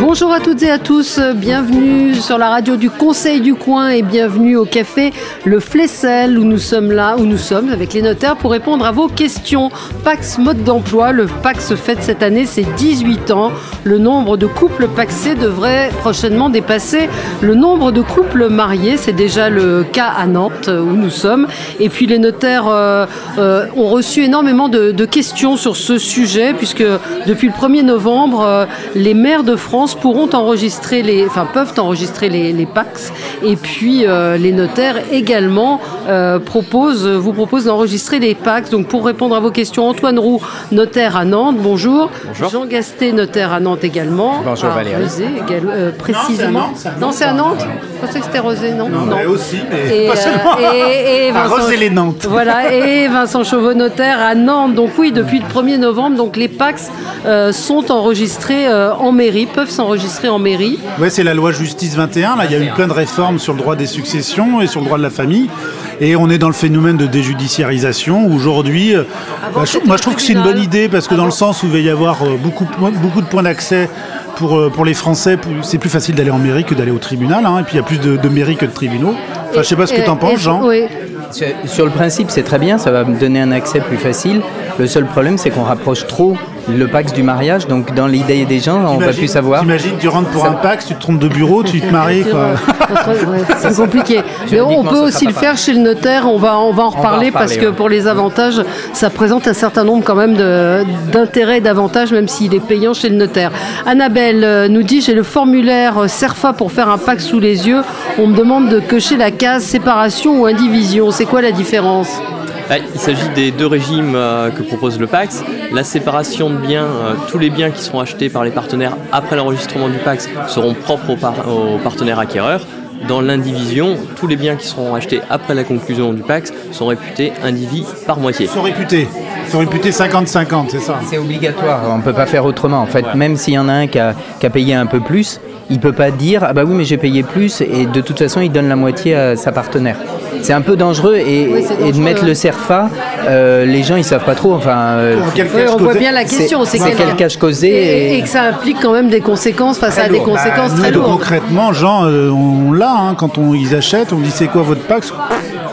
Bonjour à toutes et à tous, bienvenue sur la radio du Conseil du Coin et bienvenue au café Le Flessel où nous sommes là, où nous sommes avec les notaires pour répondre à vos questions. Pax mode d'emploi, le Pax fête cette année ses 18 ans. Le nombre de couples paxés devrait prochainement dépasser le nombre de couples mariés. C'est déjà le cas à Nantes où nous sommes. Et puis les notaires euh, euh, ont reçu énormément de, questions sur ce sujet puisque depuis le 1er novembre, euh, les maires de France pourront enregistrer les, enfin peuvent enregistrer les, les PAX et puis euh, les notaires également euh, proposent, vous proposent d'enregistrer les PAX. Donc pour répondre à vos questions, Antoine Roux, notaire à Nantes, bonjour. bonjour. Jean Gasté, notaire à Nantes également. Bonjour Valérie. Rosé, euh, précisément. Non, c'est à Nantes. Je pensais que c'était Rosé, non Non, mais aussi, mais et, pas seulement. et, et À Rosé les Nantes. Voilà, et Vincent Chauveau, notaire à Nantes. Donc oui, depuis le 1er novembre, donc les PAX euh, sont enregistrés euh, en mairie, peuvent s'enregistrer en mairie. Ouais, c'est la loi Justice 21. Là, il y a eu plein de réformes sur le droit des successions et sur le droit de la famille. Et on est dans le phénomène de déjudiciarisation. Aujourd'hui, euh, bah, je- moi je trouve que c'est une bonne idée parce que dans le sens où il va y avoir euh, beaucoup, beaucoup de points d'accès pour, euh, pour les Français, c'est plus facile d'aller en mairie que d'aller au tribunal. hein. Et puis il y a plus de, de mairies que de tribunaux. Enfin, je sais pas ce que tu en penses, Jean. Oui. Sur, sur le principe, c'est très bien, ça va me donner un accès plus facile. Le seul problème, c'est qu'on rapproche trop le Pax du mariage, donc dans l'idée des gens, on va plus savoir. T'imagines, tu rentres pour un Pax, tu te trompes de bureau, tu te maries. Quoi. Ouais, c'est compliqué. Mais on peut aussi le pas faire chez le notaire. On va, on va en reparler reparler, parce que pour les avantages, ça présente un certain nombre quand même d'intérêts et d'avantages, même s'il est payant chez le notaire. Annabelle euh, nous dit j'ai le formulaire euh, CERFA pour faire un pack sous les yeux. On me demande de cocher la case séparation ou indivision. C'est quoi la différence? Il s'agit des deux régimes euh, que propose le PAX. La séparation de biens, euh, tous les biens qui seront achetés par les partenaires après l'enregistrement du PAX seront propres aux, par- aux partenaires acquéreurs. Dans l'indivision, tous les biens qui seront achetés après la conclusion du PAX sont réputés indivis par moitié. Ils sont réputés. Ils sont réputés 50-50, c'est ça C'est obligatoire, on ne peut pas faire autrement. En fait, même s'il y en a un qui a, qui a payé un peu plus, il ne peut pas dire Ah bah oui, mais j'ai payé plus, et de toute façon, il donne la moitié à sa partenaire. C'est un peu dangereux, et, Oui, c'est et de mettre le CERFA, euh, les gens ils savent pas trop. Enfin, euh, Oui, On voit bien la question. c'est quel- quel cache causé et, et- et que ça implique quand même des conséquences. Ça a des lourd. conséquences Nous, très lourdes. concrètement, Jean, euh, on l'a, hein, quand on, ils achètent, on dit c'est quoi votre Pax?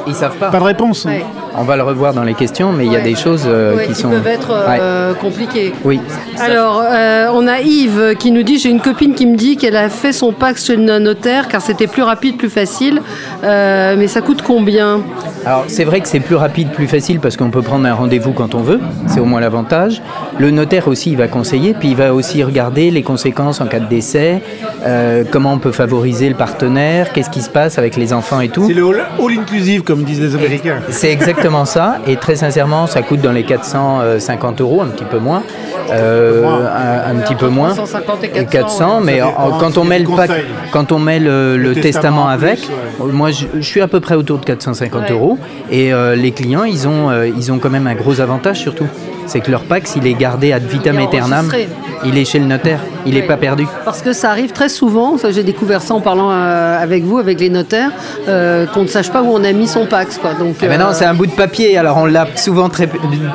Ils savent pas. Pas de réponse. hein. On va le revoir dans les questions, mais il y a des choses euh, Ouais, qui qui sont. peuvent être euh, compliquées. Oui. Alors, euh, on a Yves qui nous dit j'ai une copine qui me dit qu'elle a fait son Pax chez un notaire car c'était plus rapide, plus facile. Euh, mais ça coûte combien? Alors c'est vrai que c'est plus rapide, plus facile parce qu'on peut prendre un rendez-vous quand on veut, c'est au moins l'avantage. Le notaire aussi il va conseiller, puis il va aussi regarder les conséquences en cas de décès, euh, comment on peut favoriser le partenaire, qu'est-ce qui se passe avec les enfants et tout. C'est le all, all inclusive, comme disent les Américains. C'est exactement ça, et très sincèrement ça coûte dans les 450 euros, un petit peu moins. Euh, un, un petit peu moins. 350 et 400, mais en- quand on met le pack- quand on met le, le testament testament en avec, plus, moi je, je suis à peu près autour de 450 Ouais. euros. Et euh, les clients ils ont euh, ils ont quand même un gros avantage surtout, c'est que leur pax il est gardé ad vitam aeternam, il est chez le notaire, il n'est Oui. pas perdu. Parce que ça arrive très souvent, ça j'ai découvert ça en parlant euh, avec vous, avec les notaires, euh, qu'on ne sache pas où on a mis son Pax. Quoi. Donc, ben non, euh, c'est un bout de papier, alors on l'a souvent très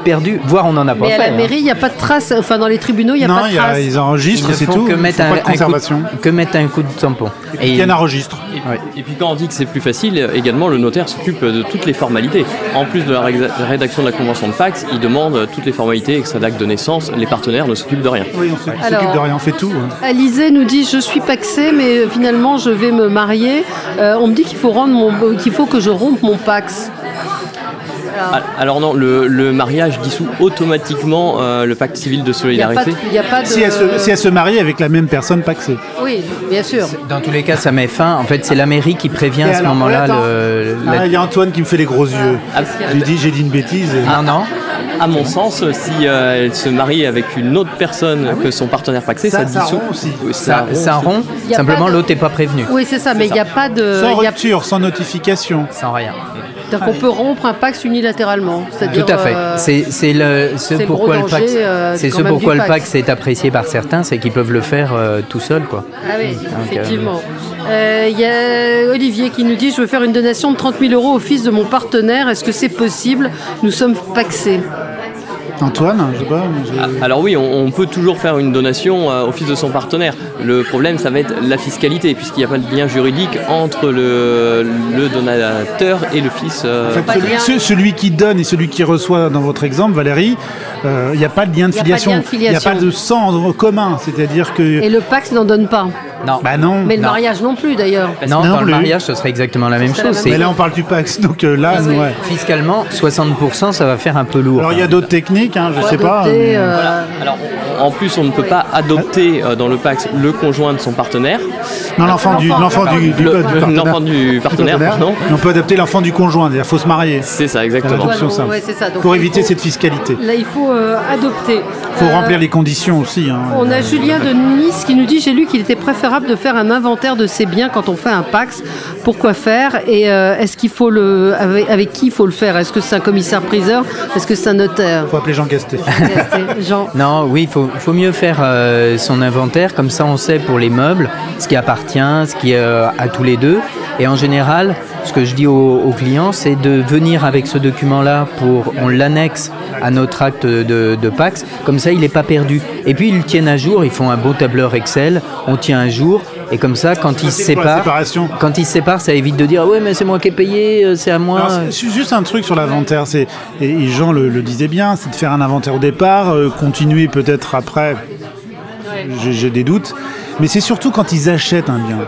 perdu, voire on n'en a pas mais à fait. la hein. mairie, il n'y a pas de traces, enfin dans les tribunaux, il n'y a non, pas de il y a- traces. ils Ils enregistrent, c'est tout. que Ils mettre un, pas de un coup de, que mettre un coup de tampon. Et qui en enregistre. Et, Ouais. et puis quand on dit que c'est plus facile, également le notaire s'occupe de toutes les formalités. En plus de la ré- rédaction de la convention de Pax, il demande toutes les formalités, extrait d'acte de naissance, les partenaires ne s'occupent de rien. Oui, on s'occupe de rien, on fait tout. hein. Alizé nous dit je suis paxée mais finalement je vais me marier. Euh, on me dit qu'il faut rendre mon qu'il faut que je rompe mon pax. Ah, Alors non, le, le mariage dissout automatiquement euh, le pacte civil de Il n'y a pas de, solidarité. il y a pas de- Si elle, se, si elle se marie avec la même personne paxée. Oui, bien sûr. Dans tous les cas, ça met fin. En fait, c'est la mairie qui prévient Et à ce moment-là le. Ah, la- Il y a Antoine qui me fait les gros yeux. Ah, J'ai dit, j'ai dit une bêtise. et- Non, non. À mon sens, si euh, elle se marie avec une autre personne que son partenaire paxé, ça, Ça- ça dissout. aussi. Ça, rompt ça aussi. Simplement, de- l'autre n'est pas prévenu. Oui, c'est ça, mais il n'y a pas de. Sans a- rupture, sans notification. Sans rien. C'est-à-dire qu'on peut rompre un Pax unilatéralement. Tout à fait. euh, C'est le ce pourquoi le Pax, danger, euh, c'est ce pourquoi le est apprécié par certains, c'est qu'ils peuvent le faire euh, tout seul, quoi. Ah oui, Donc, effectivement. Il y a Olivier qui nous dit Je veux faire une donation de 30 000 euros au fils de mon partenaire. Est-ce que c'est possible? Nous sommes paxés. Antoine, je sais pas. Ah, Alors oui, on, on peut toujours faire une donation euh, au fils de son partenaire. Le problème, ça va être la fiscalité, puisqu'il n'y a pas de lien juridique entre le, le donateur et le fils. euh, En fait, celui, lien. ce- celui qui donne et celui qui reçoit dans votre exemple, Valérie, euh, il n'y a pas de lien de filiation. Il n'y a pas de sang en commun. C'est-à-dire que. Et le Pax n'en donne pas. Non. Bah non. Mais le Non. mariage non plus d'ailleurs. non, non dans le mariage, ce serait exactement la même chose. Mais là, on parle du Pax. Donc euh, là, Oui. ouais. fiscalement 60%, ça va faire un peu lourd. Alors il y a d'autres techniques, hein, je sais pas. adopter, euh, Alors, en plus, on ne peut pas adopter euh, dans le Pax le conjoint de son partenaire. Non, l'enfant du, l'enfant, l'enfant du, du, Le- du partenaire. L'enfant du partenaire, pardon. On peut adopter l'enfant du conjoint, c'est-à-dire faut se marier. C'est ça, exactement. Ouais, ça. Donc, Pour il éviter faut- cette fiscalité. Là, il faut euh, adopter. Il faut Euh, remplir les conditions aussi. hein. On a Julien de Nice qui nous dit J'ai lu qu'il était préférable de faire un inventaire de ses biens quand on fait un Pax. Pourquoi faire Et euh, est-ce qu'il faut le. Avec, avec qui il faut le faire? Est-ce que c'est un commissaire-priseur? Est-ce que c'est un notaire? Faut appeler Jean Gasté. Jean. Non, oui, il faut, faut mieux faire euh, son inventaire, comme ça on sait pour les meubles ce qui appartient, ce qui est euh, à tous les deux. Et en général, ce que je dis aux, aux clients, c'est de venir avec ce document-là pour, on l'annexe à notre acte de, de Pax, comme ça il n'est pas perdu. Et puis ils le tiennent à jour, ils font un beau tableur Excel, on tient un jour, et comme ça quand ils se séparent, quand ils se séparent, ça évite de dire ouais mais c'est moi qui ai payé, euh, c'est à moi. Alors, c'est juste un truc sur l'inventaire, c'est et, Jean le, le disait bien, c'est de faire un inventaire au départ, euh, continuer peut-être après. J'ai des doutes, mais c'est surtout quand ils achètent un bien.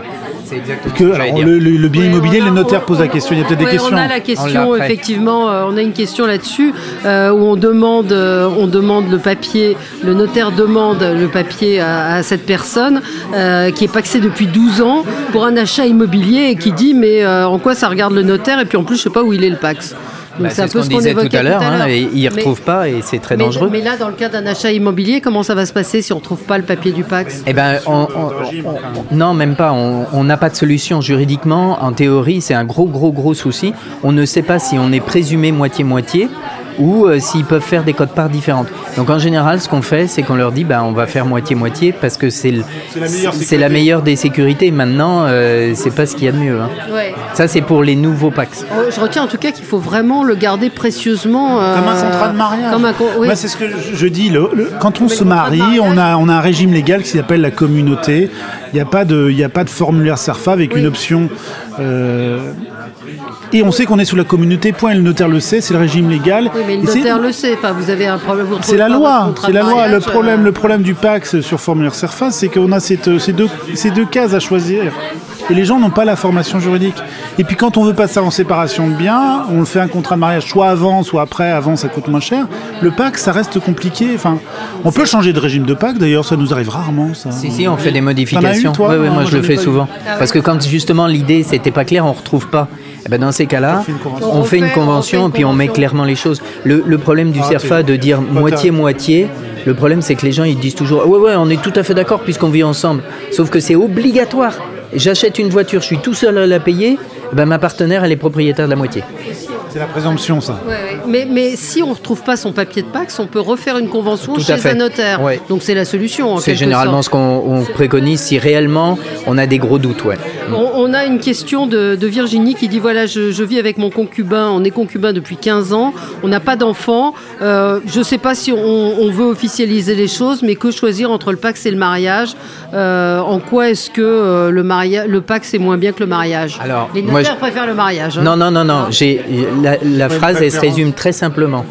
C'est exactement Que alors, le, le- le bien immobilier, a- le notaire pose la question. Il y a peut-être des questions. On a la On question, effectivement, euh, on a une question là-dessus euh, où on demande, euh, on demande le papier, le notaire demande le papier à, à cette personne euh, qui est paxée depuis 12 ans pour un achat immobilier et qui dit mais euh, en quoi ça regarde le notaire? Et puis en plus je sais pas où il est le pax. Bah, c'est ce qu'on disait tout à l'heure, hein, ils ne retrouvent pas et c'est très mais, dangereux. mais là, dans le cas d'un achat immobilier, comment ça va se passer si on ne retrouve pas le papier du Pax? Eh ben, on- on- on- non, même pas. On n'a pas de solution juridiquement. En théorie, c'est un gros, gros, gros souci. On ne sait pas si on est présumé moitié-moitié ou euh, s'ils peuvent faire des codes-parts différentes. Donc en général, ce qu'on fait, c'est qu'on leur dit, ben, on va faire moitié-moitié parce que c'est le- C'est la la meilleure des sécurités. Maintenant, euh, c'est pas ce qu'il y a de mieux. hein. Ouais. Ça, c'est pour les nouveaux Pax. Oh, Je retiens en tout cas qu'il faut vraiment le garder précieusement. euh, Comme un contrat de mariage. Comme un con- oui. Moi, c'est ce que je, je dis. le- le- quand on Mais se marie, on a, on a un régime légal qui s'appelle la communauté. Il n'y a, pas de- il y a pas de formulaire SERFA avec Oui. une option. Euh, et on sait qu'on est sous la communauté, point. Le notaire le sait, c'est le régime légal. Oui, mais le Et notaire le sait. Enfin, vous avez un problème. vous C'est la retrouvez pas loi, c'est la loi. Le mariage, problème, euh, le problème du Pax sur formulaire SERFA, c'est qu'on a cette, ces, deux, ces deux cases à choisir. Et les gens n'ont pas la formation juridique. Et puis quand on veut passer en séparation de biens, on fait un contrat de mariage soit avant, soit après. Avant, ça coûte moins cher. Le Pax, ça reste compliqué. Enfin, on peut changer de régime de Pax. D'ailleurs, ça nous arrive rarement. Ça. Si, si, on fait des modifications. eu, toi Non, moi, moi, je le fais souvent. Parce que quand justement l'idée c'était pas clair, on retrouve pas. Eh ben, dans ces cas-là, fait une convention. on, On fait une convention une puis on met clairement les choses. Le, le problème du Ah, CERFA de dire moitié-moitié, le problème c'est que les gens ils disent toujours ouais ouais on est tout à fait d'accord puisqu'on vit ensemble. Sauf que c'est obligatoire. J'achète une voiture, je suis tout seul à la payer, eh ben, ma partenaire elle est propriétaire de la moitié. C'est la présomption, ça. Ouais, ouais. Mais, mais si on ne retrouve pas son papier de Pax, on peut refaire une convention Tout chez fait. un notaire. Ouais. Donc c'est la solution. C'est généralement sorte. ce qu'on on préconise si réellement on a des gros doutes. Ouais. On, on a une question de, de Virginie qui dit voilà, je, je vis avec mon concubin, on est concubin depuis 15 ans, on n'a pas d'enfant. Euh, je ne sais pas si on, on veut officialiser les choses, mais que choisir entre le Pax et le mariage? Euh, En quoi est-ce que euh, le, maria- le Pax est moins bien que le mariage? Alors, Les moi, notaires je- préfèrent le mariage. hein. Non, non, non, non. J'ai la, la phrase, elle se résume très simplement.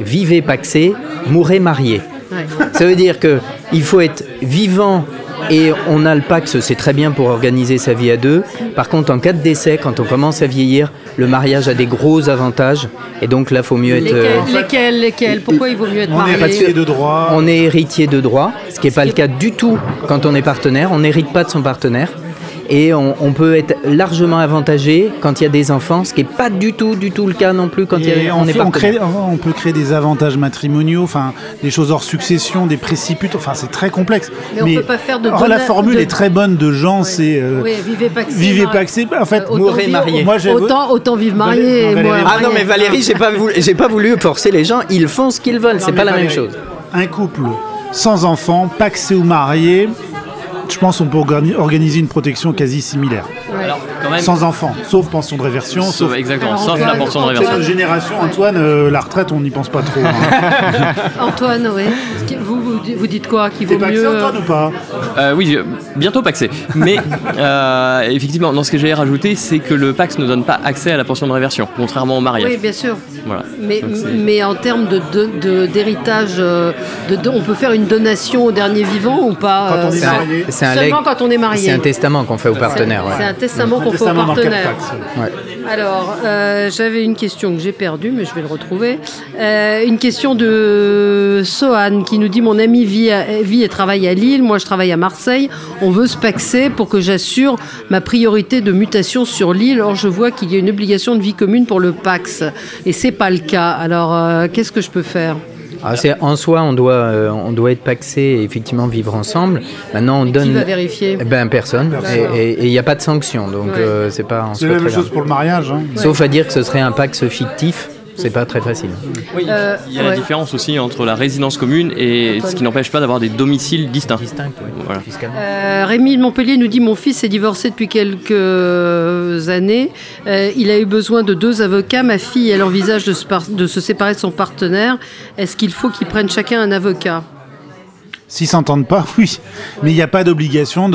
Vivez paxé, mourrez marié. Ouais. Ça veut dire que il faut être vivant et on a le Pax, c'est très bien pour organiser sa vie à deux. Par contre, en cas de décès, quand on commence à vieillir, le mariage a des gros avantages et donc là, faut mieux être. euh, Lesquels, lesquels, lesquels Pourquoi il vaut mieux être On est marié? héritier de droit. on est héritier de droit, ce qui n'est pas le cas du tout quand on est partenaire. On n'hérite pas de son partenaire. Et on, on peut être largement avantagé quand il y a des enfants, ce qui n'est pas du tout, du tout le cas non plus quand il y a, on, on est fait- on partenaire. crée- on peut créer des avantages matrimoniaux, enfin des choses hors succession, des préciputes, enfin c'est très complexe. Mais on peut pas faire de donna- la formule de- est très bonne de Jean, c'est euh, Oui, vivez pas que vivez pas que c'est. En fait, Euh, autant Mourrez vivre- marié. moi j'ai Autant, autant vivre marié Valérie- et non, moi. Valérie- Ah non, mais Valérie, j'ai pas voulu, j'ai pas voulu forcer les gens. Ils font ce qu'ils veulent. C'est pas la même chose. Un couple sans enfant, paxé ou marié, je pense qu'on peut organi- organiser une protection quasi similaire. Alors, quand même, Sans enfant, sauf pension de réversion, sauf, sauf. exactement, Alors, sauf Antoine, la pension de réversion. notre génération, Antoine, euh, la retraite, on n'y pense pas trop. hein. Antoine, oui. Vous, vous, vous dites quoi Qu'il T'es vaut paxé, mieux. Antoine, ou pas Euh, oui, je- bientôt paxé. Mais euh, effectivement, dans ce que j'allais rajouter, c'est que le Pax ne donne pas accès à la pension de réversion, contrairement au mariage. Oui, bien sûr. Voilà. Mais, en termes de, de- de- d'héritage, euh, de, de- on peut faire une donation au dernier vivant ou pas Quand on euh, est marié. C'est un Seulement leg- quand on est marié. C'est un testament qu'on fait au partenaire. C'est ouais. un testament qu'on fait au partenaire. Ouais. Alors, euh, j'avais une question que j'ai perdue, mais je vais le retrouver. Euh, une question de Sohan qui nous dit Mon ami vit, à- vit et travaille à Lille, moi je travaille à Marseille. On veut se paxer pour que j'assure ma priorité de mutation sur l'île. Or, je vois qu'il y a une obligation de vie commune pour le Pax. Et c'est pas le cas. Alors, euh, qu'est-ce que je peux faire? Ah, en soi, on doit, euh, on doit être paxé et effectivement vivre ensemble. Maintenant, on Qui donne. va vérifier? Eh Ben personne. Et- il n'y a pas de sanction, donc Ouais. euh, c'est pas en C'est la même chose pour le mariage. hein. Sauf à dire que ce serait un pax fictif, c'est pas très facile. Oui, Euh, il y a la ouais. différence aussi entre la résidence commune et ce qui n'empêche pas d'avoir des domiciles distincts. Distinct, ouais, Voilà. fiscalement. Euh, Rémi de Montpellier nous dit Mon fils est divorcé depuis quelques années. Euh, il a eu besoin de deux avocats. Ma fille, elle envisage de se, par- de se séparer de son partenaire. Est-ce qu'il faut qu'ils prennent chacun un avocat? S'ils s'entendent pas, oui. Mais il n'y a pas d'obligation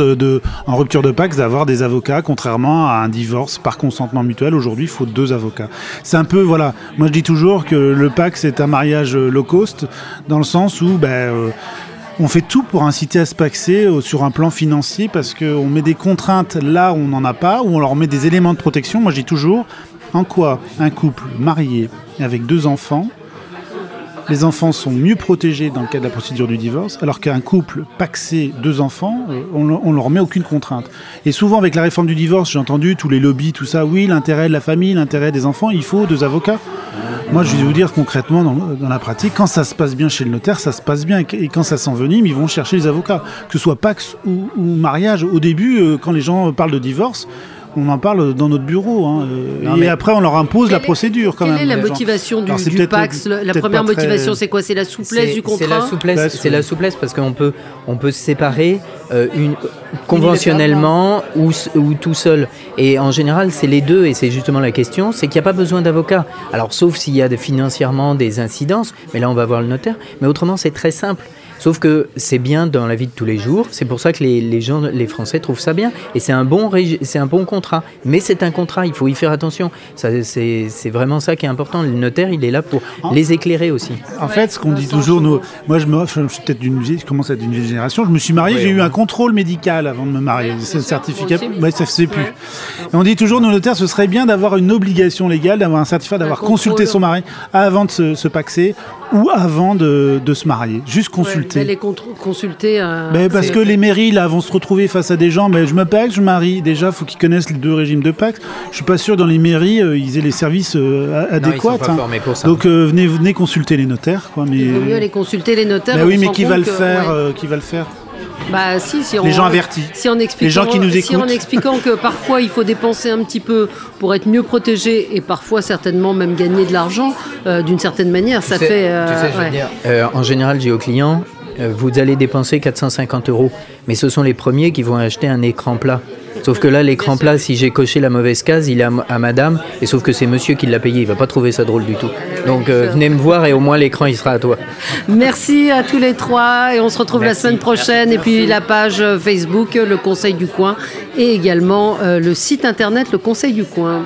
en rupture de Pax d'avoir des avocats, contrairement à un divorce par consentement mutuel. Aujourd'hui, il faut deux avocats. C'est un peu, voilà. Moi, je dis toujours que le Pax est un mariage low cost, dans le sens où, ben, euh, on fait tout pour inciter à se paxer euh, sur un plan financier parce qu'on met des contraintes là où on n'en a pas, où on leur met des éléments de protection. Moi, je dis toujours, en quoi un couple marié avec deux enfants les enfants sont mieux protégés dans le cas de la procédure du divorce, alors qu'un couple paxé deux enfants, euh, on, on leur met aucune contrainte. Et souvent avec la réforme du divorce, j'ai entendu tous les lobbies, tout ça, oui, l'intérêt de la famille, l'intérêt des enfants, il faut deux avocats. Moi, je vais vous dire concrètement, dans, la pratique, quand ça se passe bien chez le notaire, ça se passe bien. Et quand ça s'envenime, ils vont chercher les avocats. Que ce soit Pax ou, ou mariage. Au début, euh, quand les gens parlent de divorce, on en parle dans notre bureau. hein, Non, et mais- après, on leur impose la Quelle est- procédure quand Quelle même. est la motivation du, du Pax La première très- motivation, c'est quoi? C'est la souplesse du contrat C'est la souplesse, c'est la souplesse parce qu'on peut, on peut se séparer euh, une, conventionnellement ou, ou tout seul. Et en général, c'est les deux, et c'est justement la question, c'est qu'il n'y a pas besoin d'avocat. Alors, sauf s'il y a de- financièrement des incidences, mais là, on va voir le notaire. Mais autrement, c'est très simple. Sauf que c'est bien dans la vie de tous les jours. C'est pour ça que les, les gens, les Français trouvent ça bien. Et c'est un bon, c'est un bon contrat. Mais c'est un contrat. Il faut y faire attention. Ça, c'est, c'est vraiment ça qui est important. Le notaire, il est là pour les éclairer aussi. En fait, ce qu'on dit toujours, nous, moi, je, me, enfin, je suis peut-être d'une vieille, je commence à être d'une génération. Je me suis marié, j'ai eu un contrôle médical avant de me marier. C'est le certificat, ouais, ça se fait plus. Et on dit toujours, nos notaires, ce serait bien d'avoir une obligation légale, d'avoir un certificat, d'avoir consulté son mari avant de se, se paxer ou avant de, de se marier. Juste consulter. D'aller contr- consulter. Ben, parce que les mairies là vont se retrouver face à des gens, mais je me paxe, je marie. Déjà, faut qu'ils connaissent les deux régimes de Pax. Je suis pas sûr dans les mairies euh, ils aient les services euh, adéquats. pas hein. formés pour ça. Donc euh, venez, venez consulter les notaires, quoi. Mais Il vaut mieux aller consulter les notaires. Ben on oui, mais rend qui va le faire ouais. euh, Qui va le faire? Bah si, si on, Les gens avertis. Si en expliquant, Les gens qui nous si en écoutent. expliquant que parfois il faut dépenser un petit peu pour être mieux protégé et parfois certainement même gagner de l'argent, euh, d'une certaine manière, ça Tu sais- fait. euh, tu sais, je veux ouais. dire, euh, en général, j'ai aux clients, vous allez dépenser 450 euros, mais ce sont les premiers qui vont acheter un écran plat. Sauf que là, l'écran plat, si j'ai coché la mauvaise case, il est à, madame, et sauf que c'est monsieur qui l'a payé, il va pas trouver ça drôle du tout. Donc euh, venez me voir et au moins l'écran il sera à toi. Merci à tous les trois et on se retrouve Merci. la semaine prochaine. Et puis la page euh, Facebook, euh, le Conseil du Coin, et également euh, le site internet, le Conseil du Coin.